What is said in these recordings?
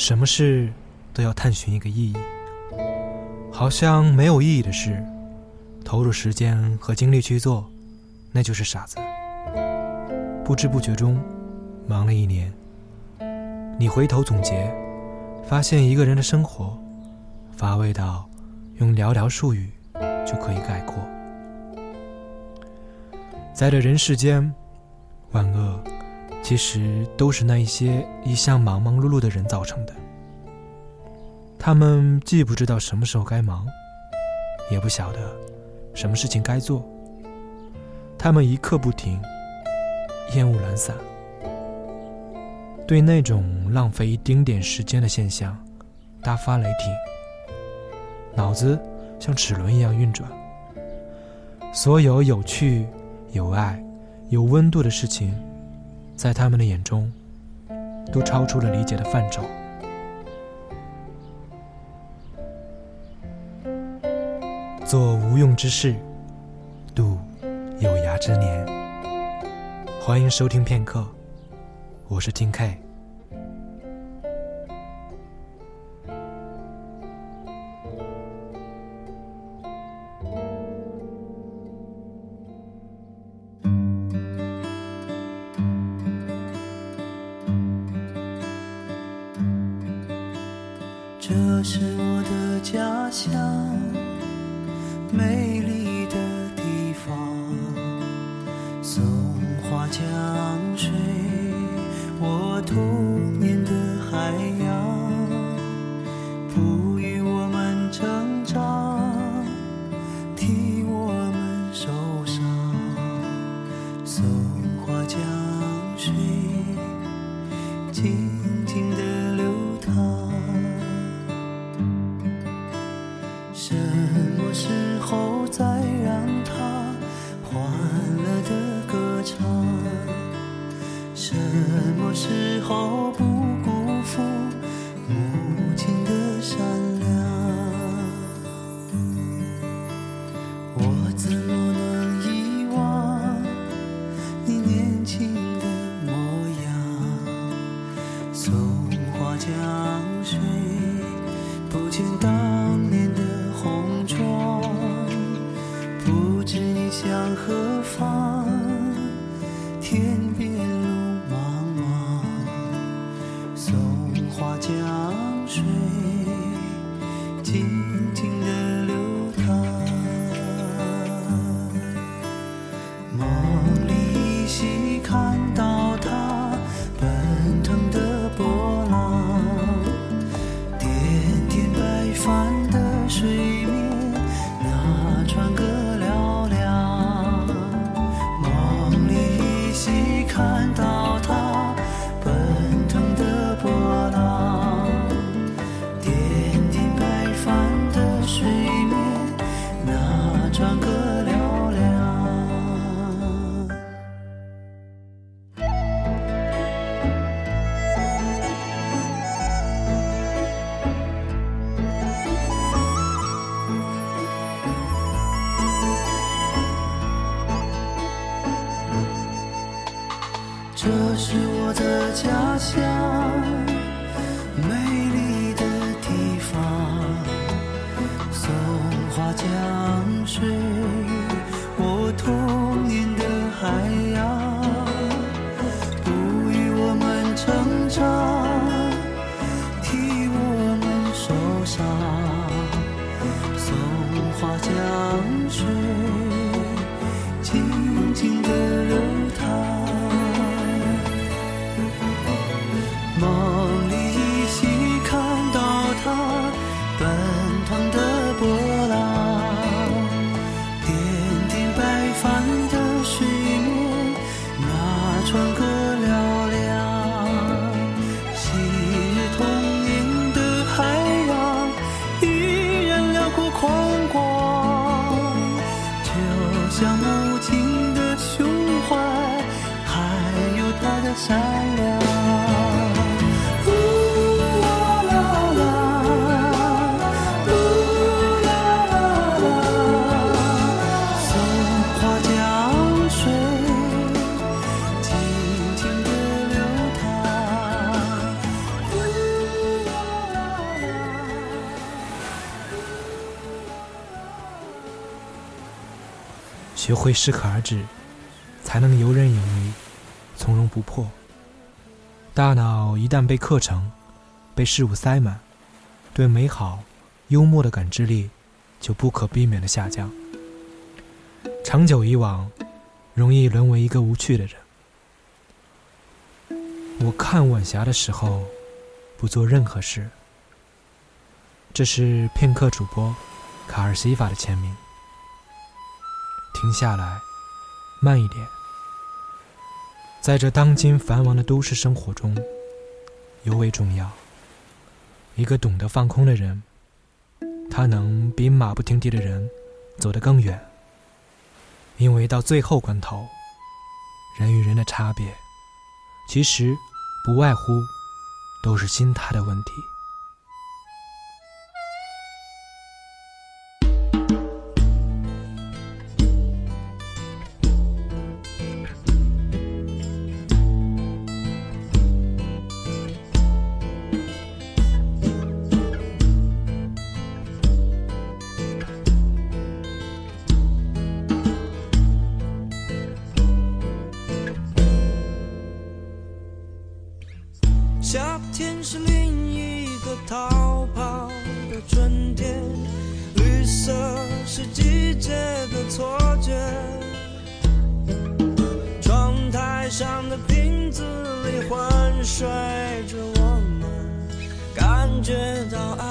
什么事都要探寻一个意义，好像没有意义的事，投入时间和精力去做，那就是傻子。不知不觉中，忙了一年，你回头总结，发现一个人的生活乏味到用寥寥数语就可以概括。在这人世间，万恶。其实都是那一些一向忙忙碌碌的人造成的。他们既不知道什么时候该忙，也不晓得什么事情该做。他们一刻不停，烟雾懒散，对那种浪费一丁点时间的现象大发雷霆，脑子像齿轮一样运转。所有有趣、有爱、有温度的事情。在他们的眼中，都超出了理解的范畴。做无用之事，度有涯之年。欢迎收听片刻，我是听 K。乡，美丽的地方。松花江水，我童年的海洋，哺育我们成长，替我们受伤。松花江水，天边。乡，美丽的地方。松花江水，我童年的海洋，哺育我们成长，替我们受伤。松花江水，船歌嘹亮。昔日童年的海洋依然辽阔宽广，就像母亲的胸怀，还有她的善会适可而止，才能游刃有余，从容不迫。大脑一旦被课程、被事物塞满，对美好、幽默的感知力就不可避免的下降。长久以往，容易沦为一个无趣的人。我看晚霞的时候，不做任何事。这是片刻主播卡尔西法的签名。停下来，慢一点。在这当今繁忙的都市生活中，尤为重要。一个懂得放空的人，他能比马不停蹄的人走得更远。因为到最后关头，人与人的差别，其实。不外乎都是心态的问题。是季节的错觉。窗台上的瓶子里昏睡着我们，感觉到爱，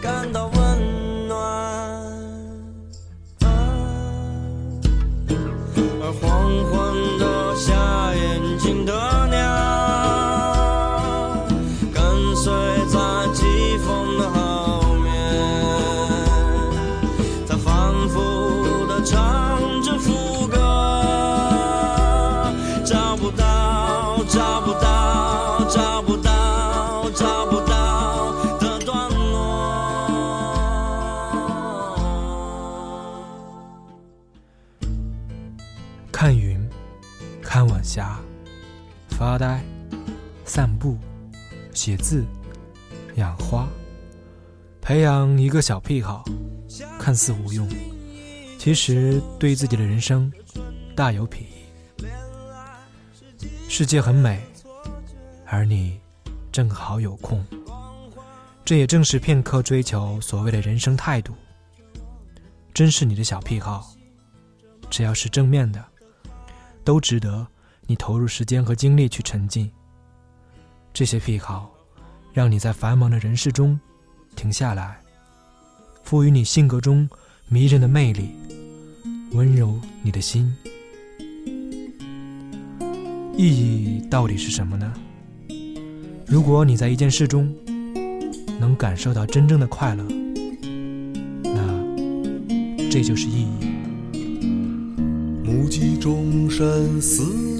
感到温暖。而黄昏发呆，散步，写字，养花，培养一个小癖好，看似无用，其实对自己的人生大有裨益。世界很美，而你正好有空。这也正是片刻追求所谓的人生态度。珍视你的小癖好，只要是正面的。都值得你投入时间和精力去沉浸。这些癖好，让你在繁忙的人世中停下来，赋予你性格中迷人的魅力，温柔你的心。意义到底是什么呢？如果你在一件事中能感受到真正的快乐，那这就是意义。目击众生死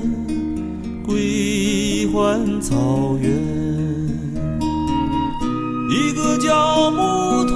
还草原，一个叫木头，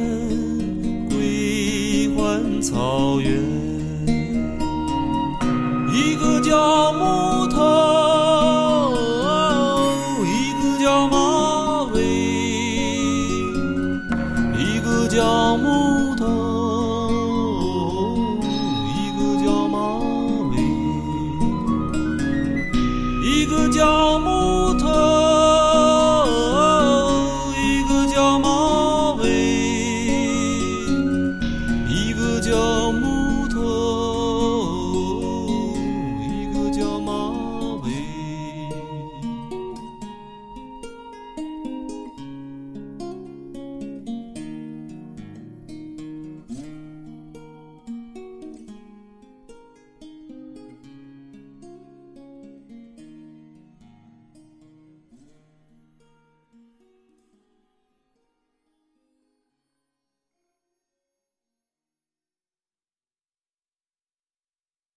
草原一个叫木头一个叫马尾一个叫木头一个叫马尾一个叫木头。